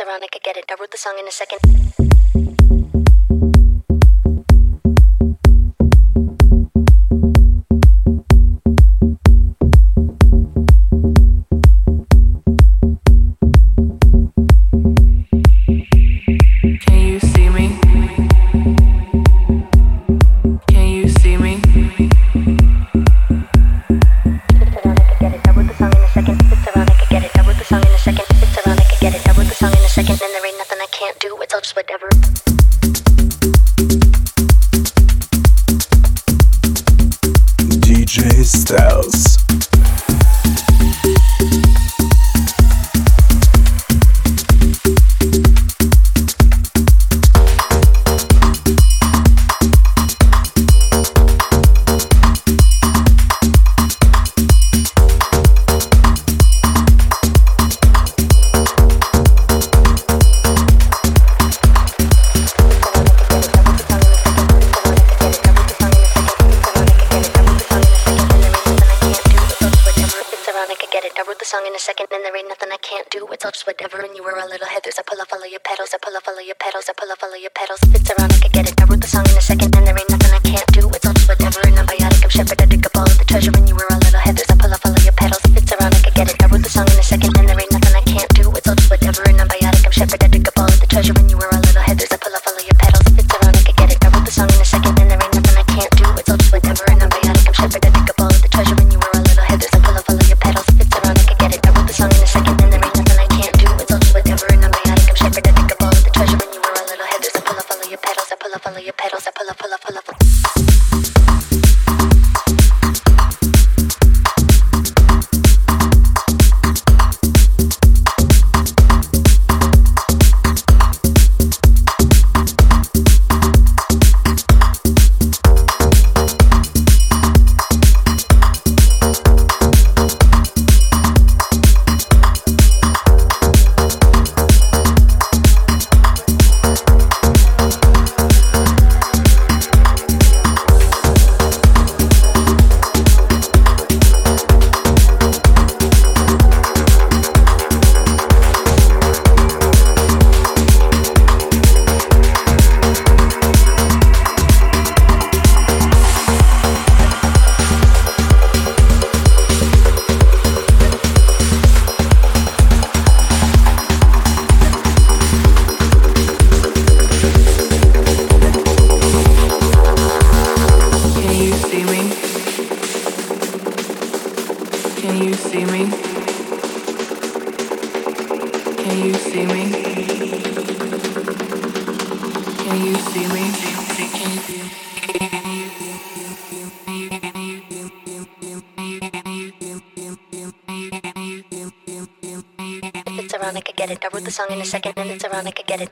Saronic, I get it. I wrote the song in a second.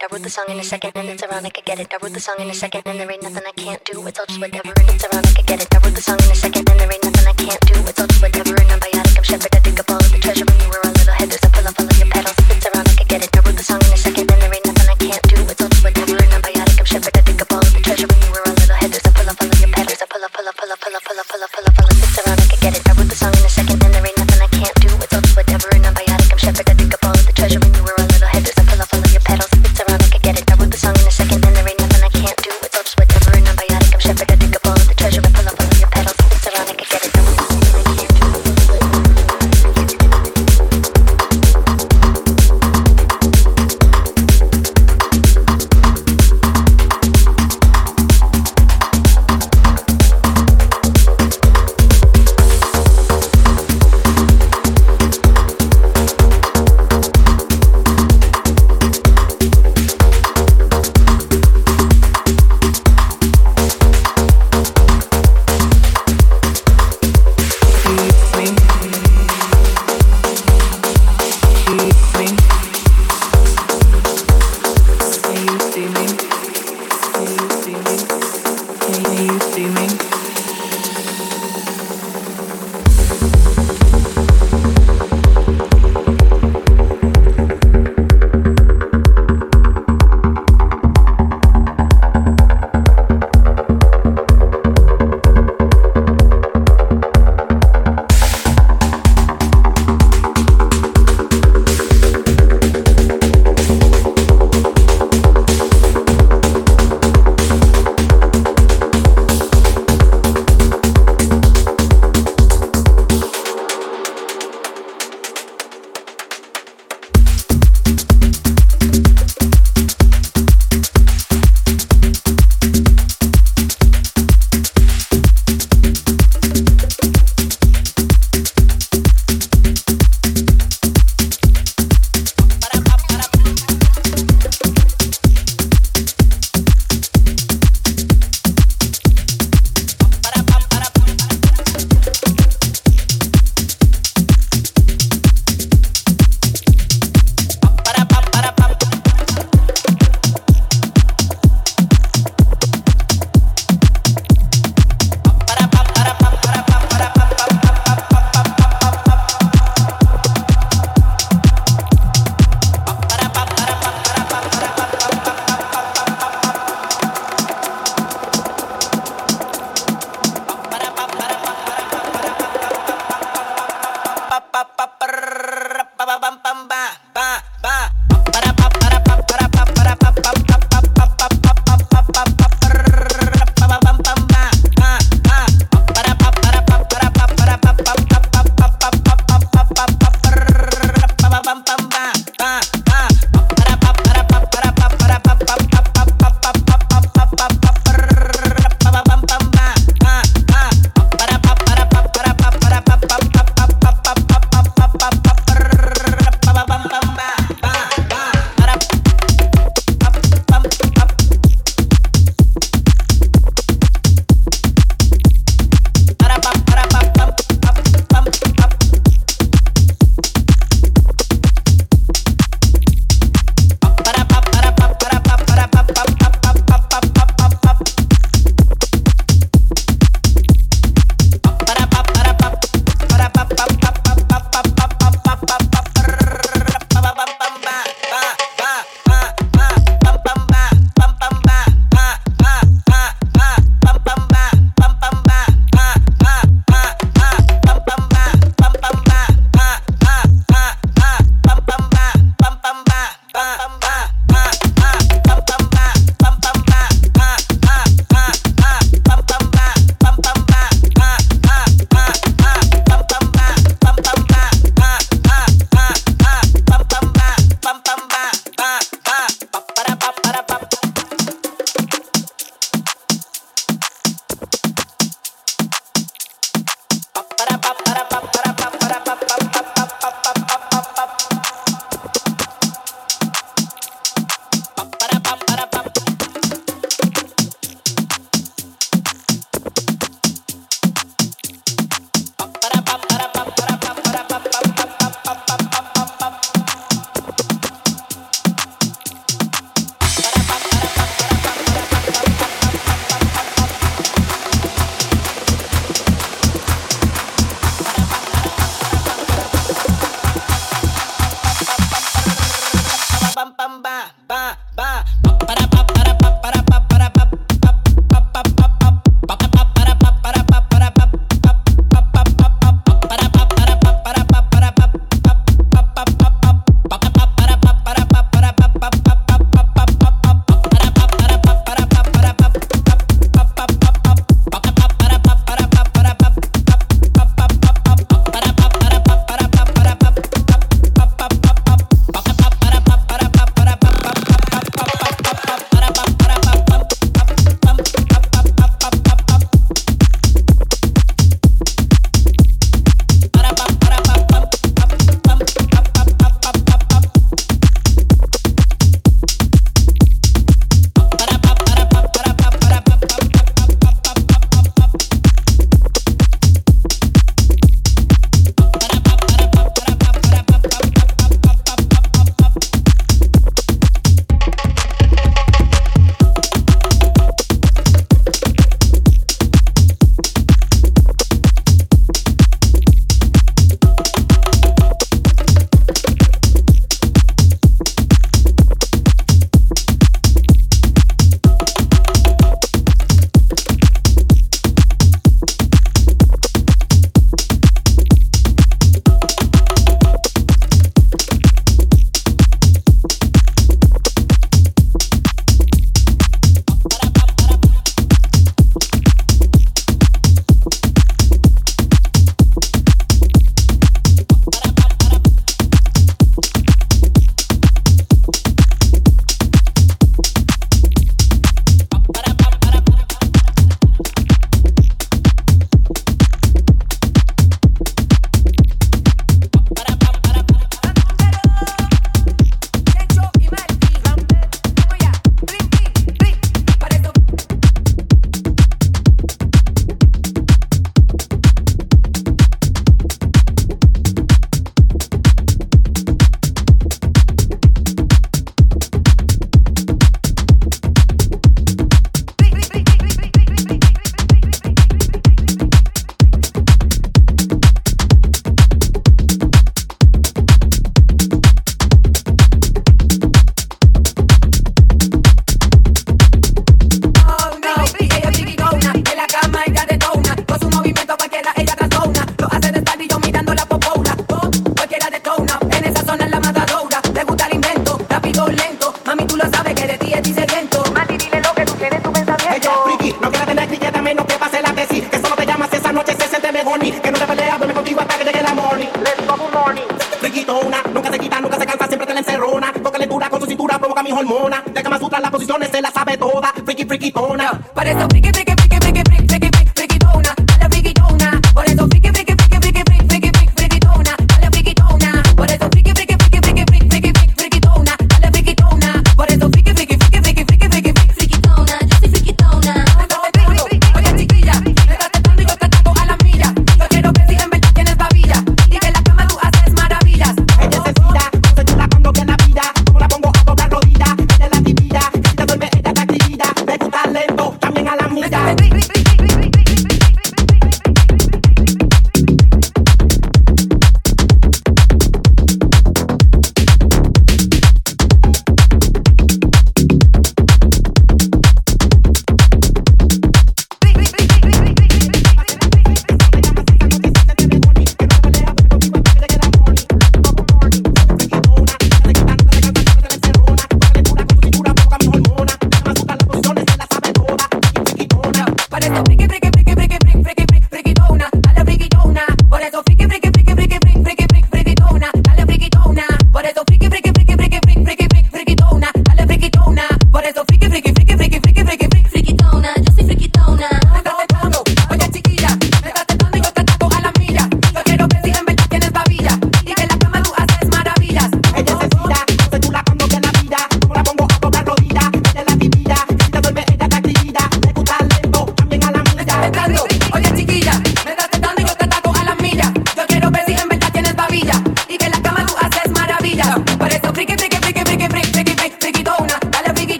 I wrote the song in a second and it's ironic, I get it. I wrote the song in a second and there ain't nothing I can't do. It's all just whatever.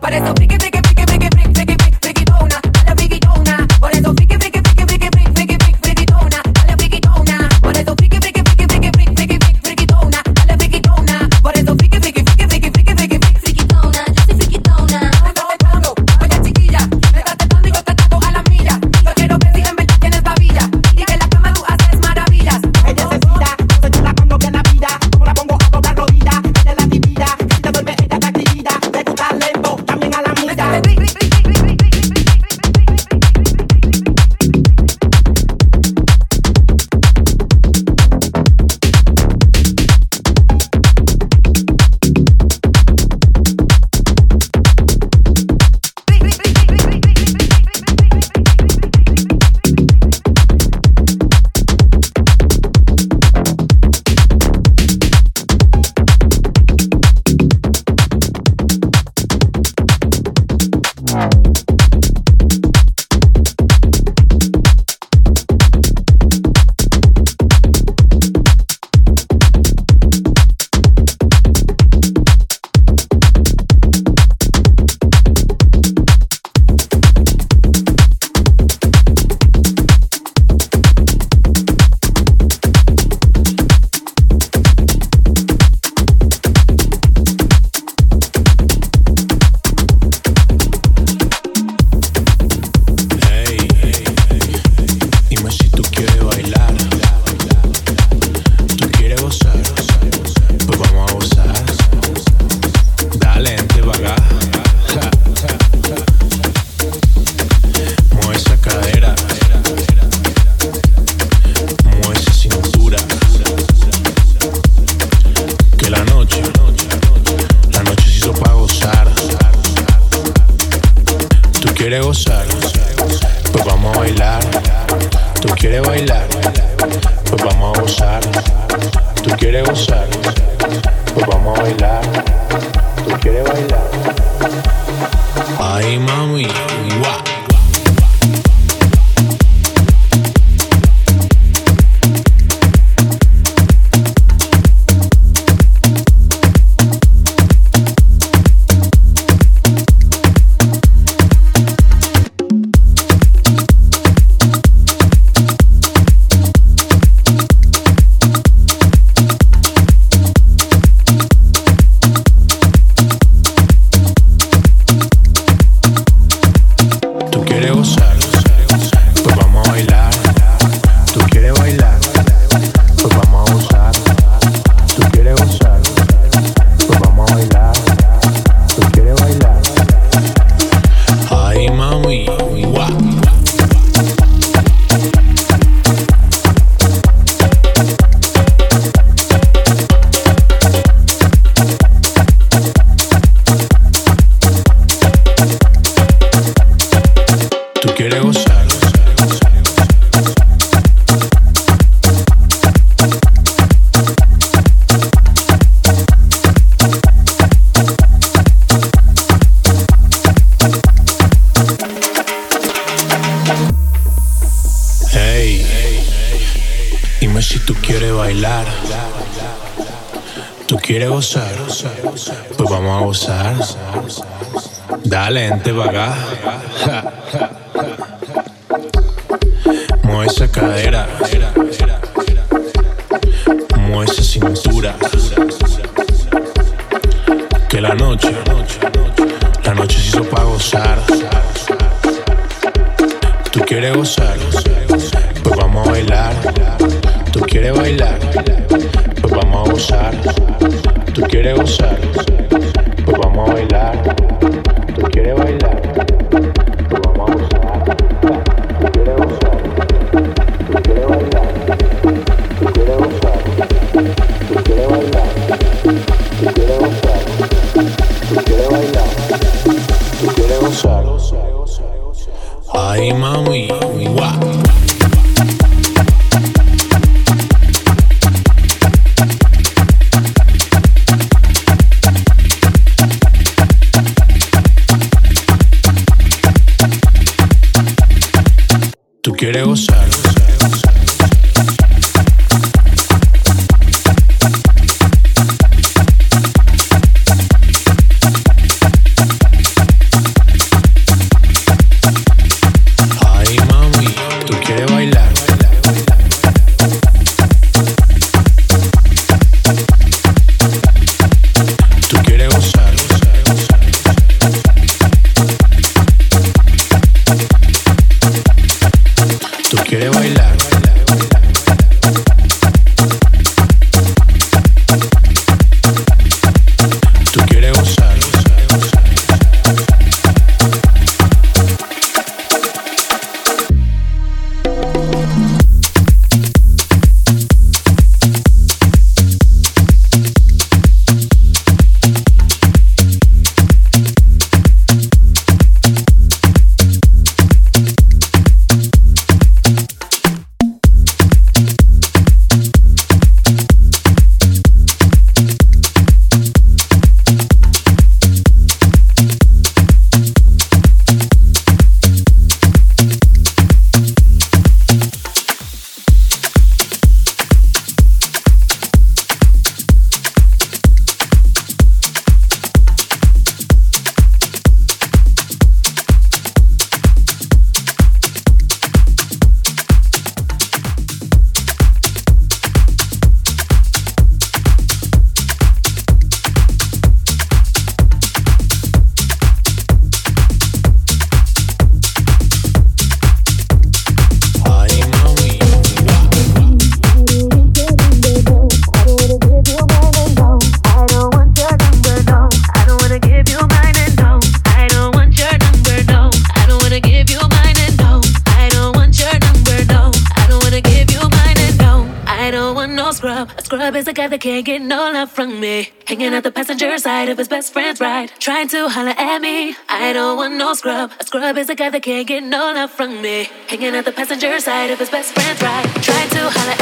Para eso, fíjate quieres gozar, pues vamos a bailar. Tú quieres bailar, pues vamos a gozar. Tú quieres gozar, pues vamos a bailar. Tú quieres bailar. Ay, mami, guau. la noche. La noche se hizo para gozar. Tú quieres gozar, pues vamos a bailar. Tú quieres bailar, pues vamos a gozar. Tú quieres gozar, pues vamos a bailar. Tú quieres bailar, pues vamos a gozar. scrub. A scrub is a guy that can't get no love from me. Hanging at the passenger side of his best friend's ride. Trying to holler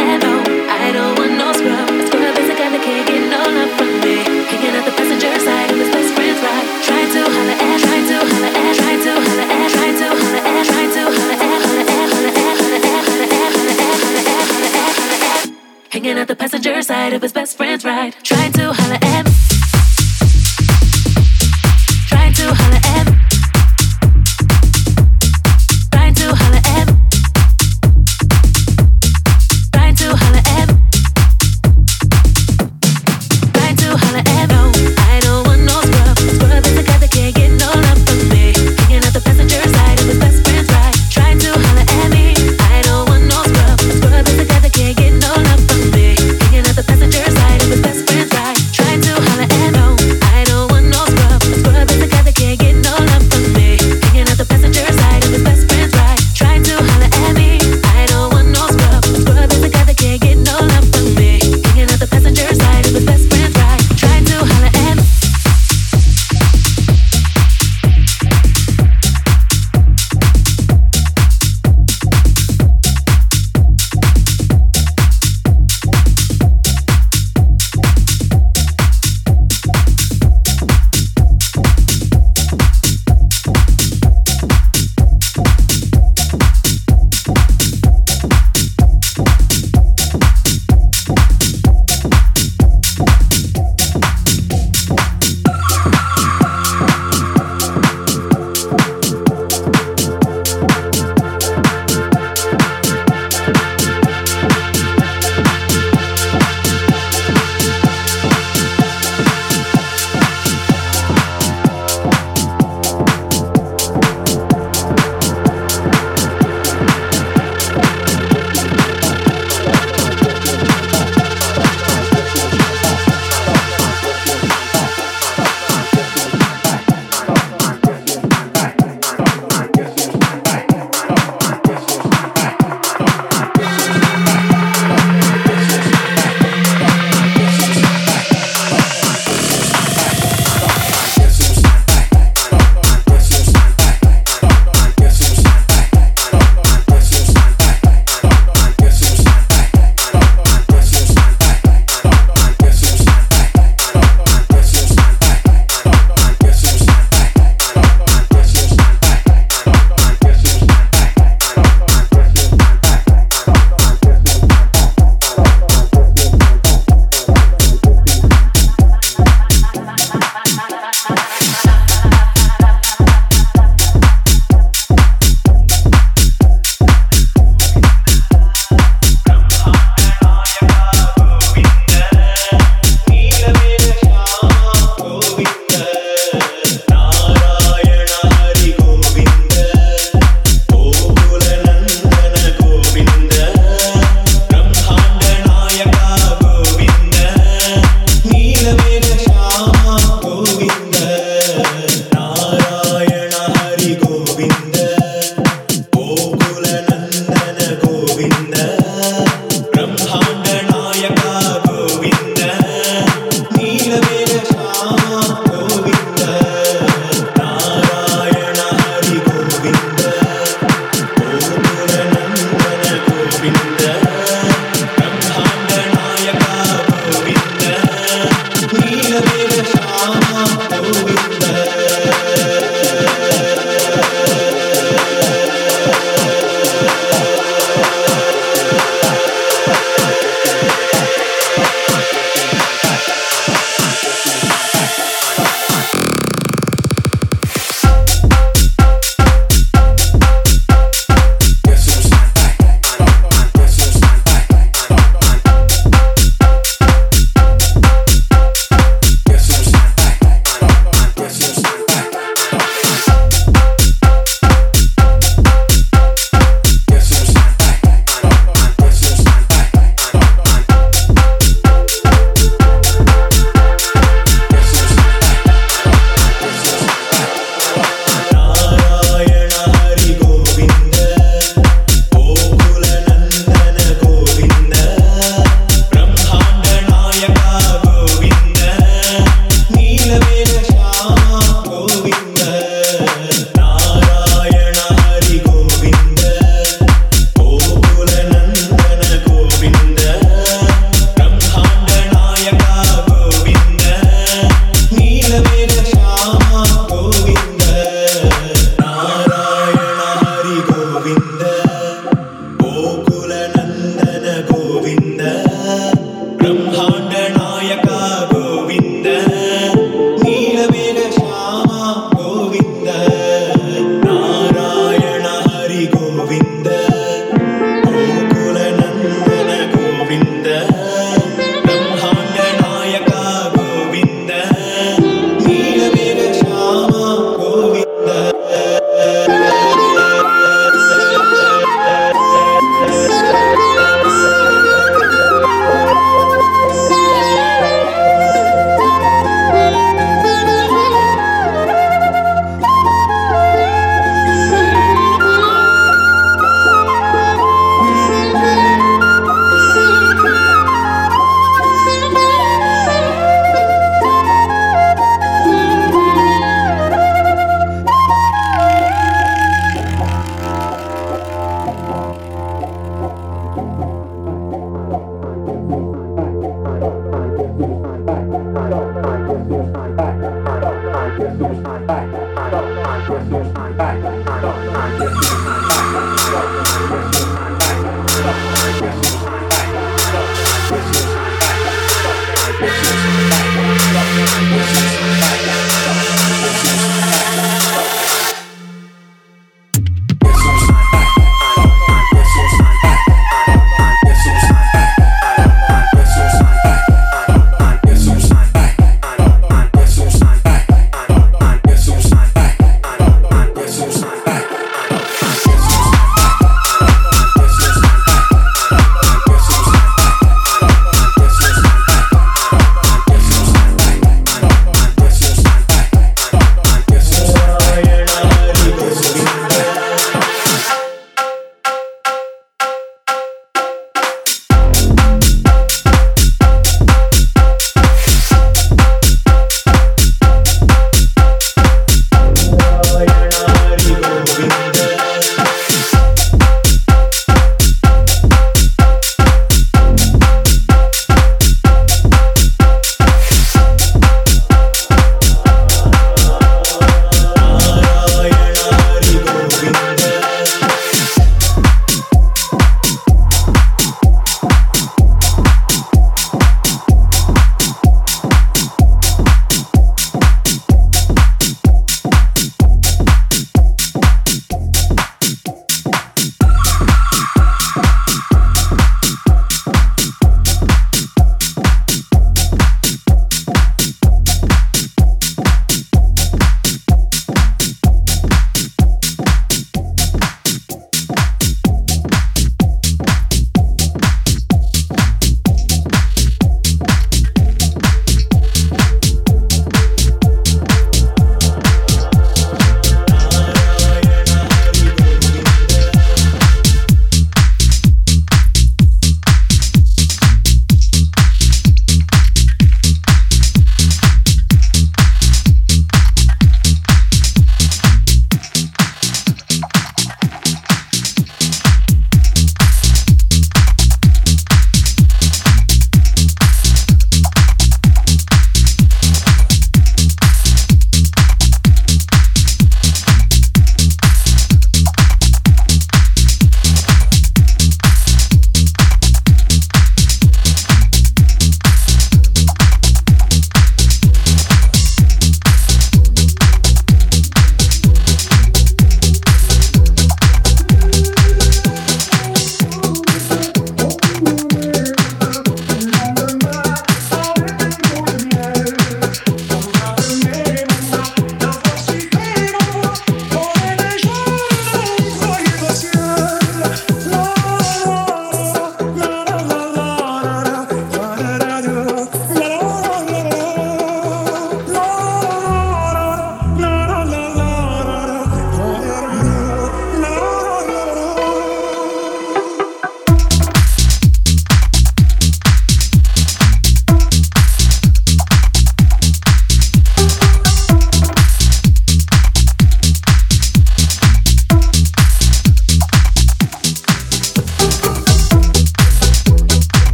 Out the passenger side of his best friend's ride. Trying to holler at. Trying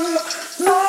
Não, não.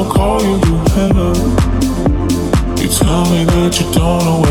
I'll call you, you hello. You tell me that you don't know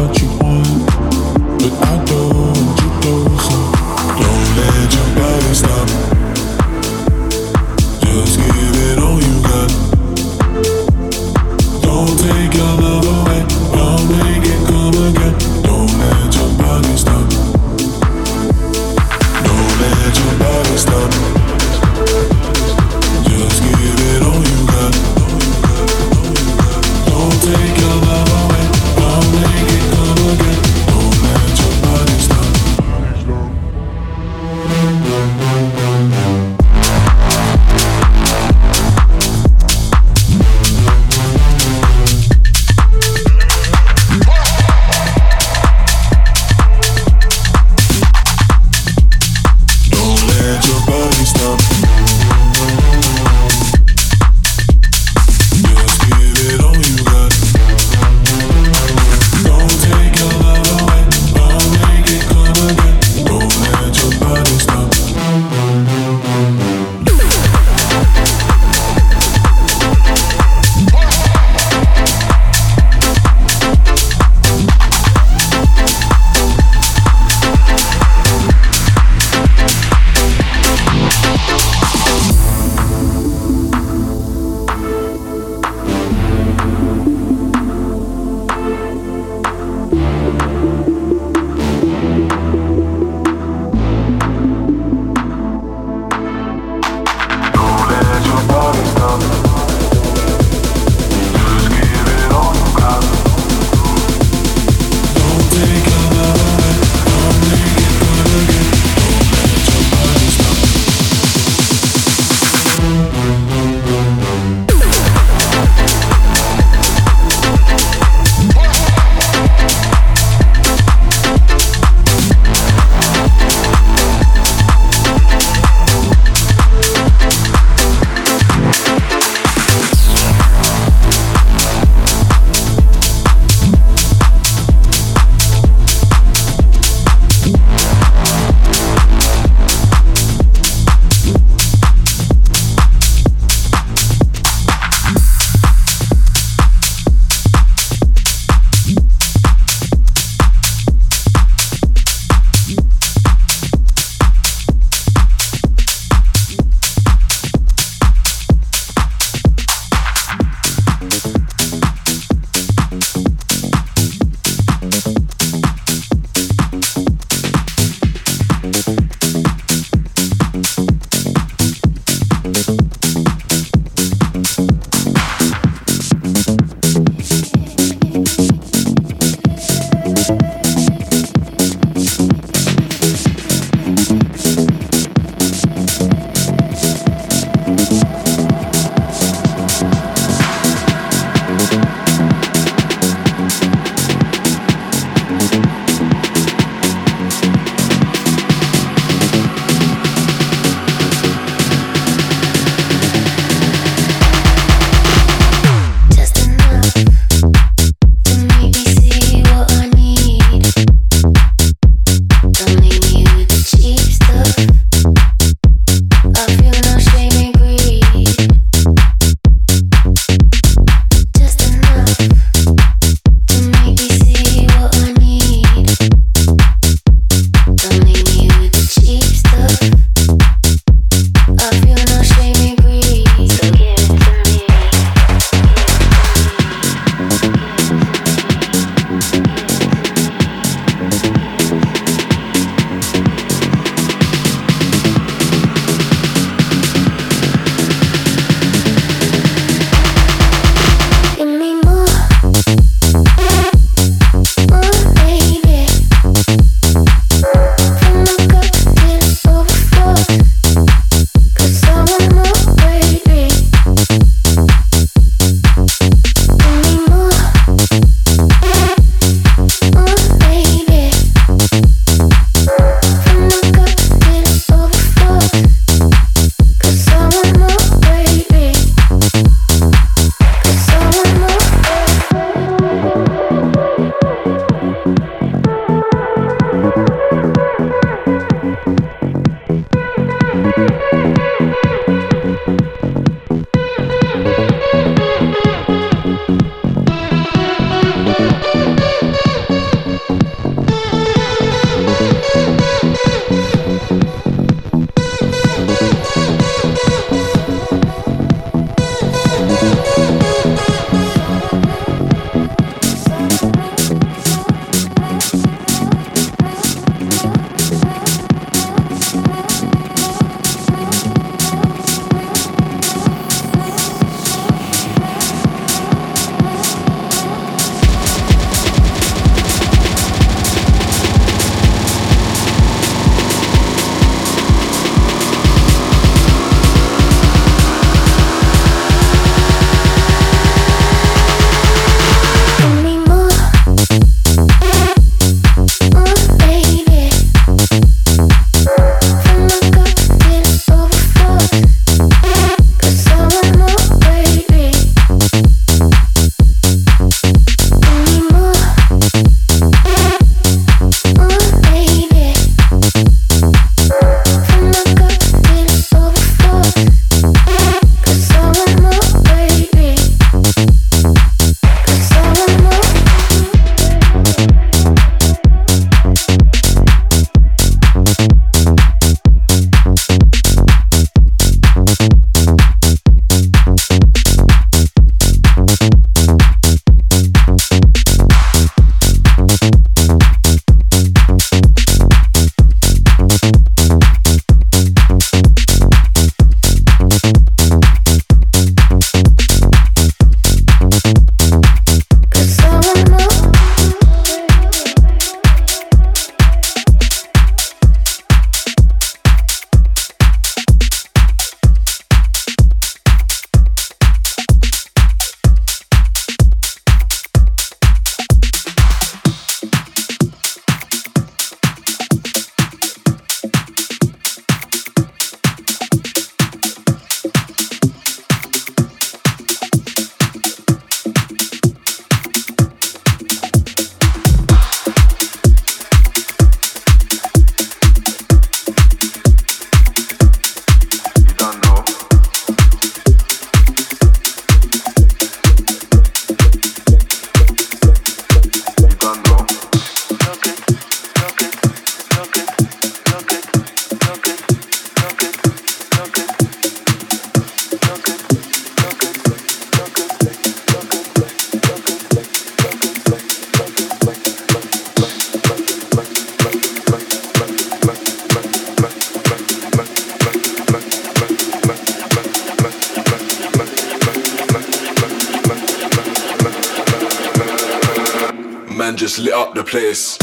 lit up the place.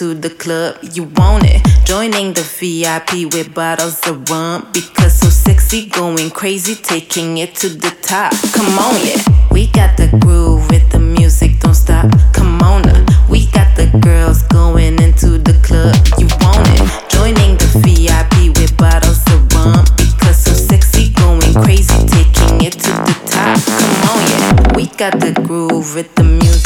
to the club, you want it. Joining the VIP with bottles of rum because so sexy, going crazy, taking it to the top. Come on, yeah. We got the groove with the music, don't stop. Come on, uh. we got the girls going into the club, you want it. Joining the VIP with bottles of rum because so sexy, going crazy, taking it to the top. Come on, yeah. We got the groove with the music.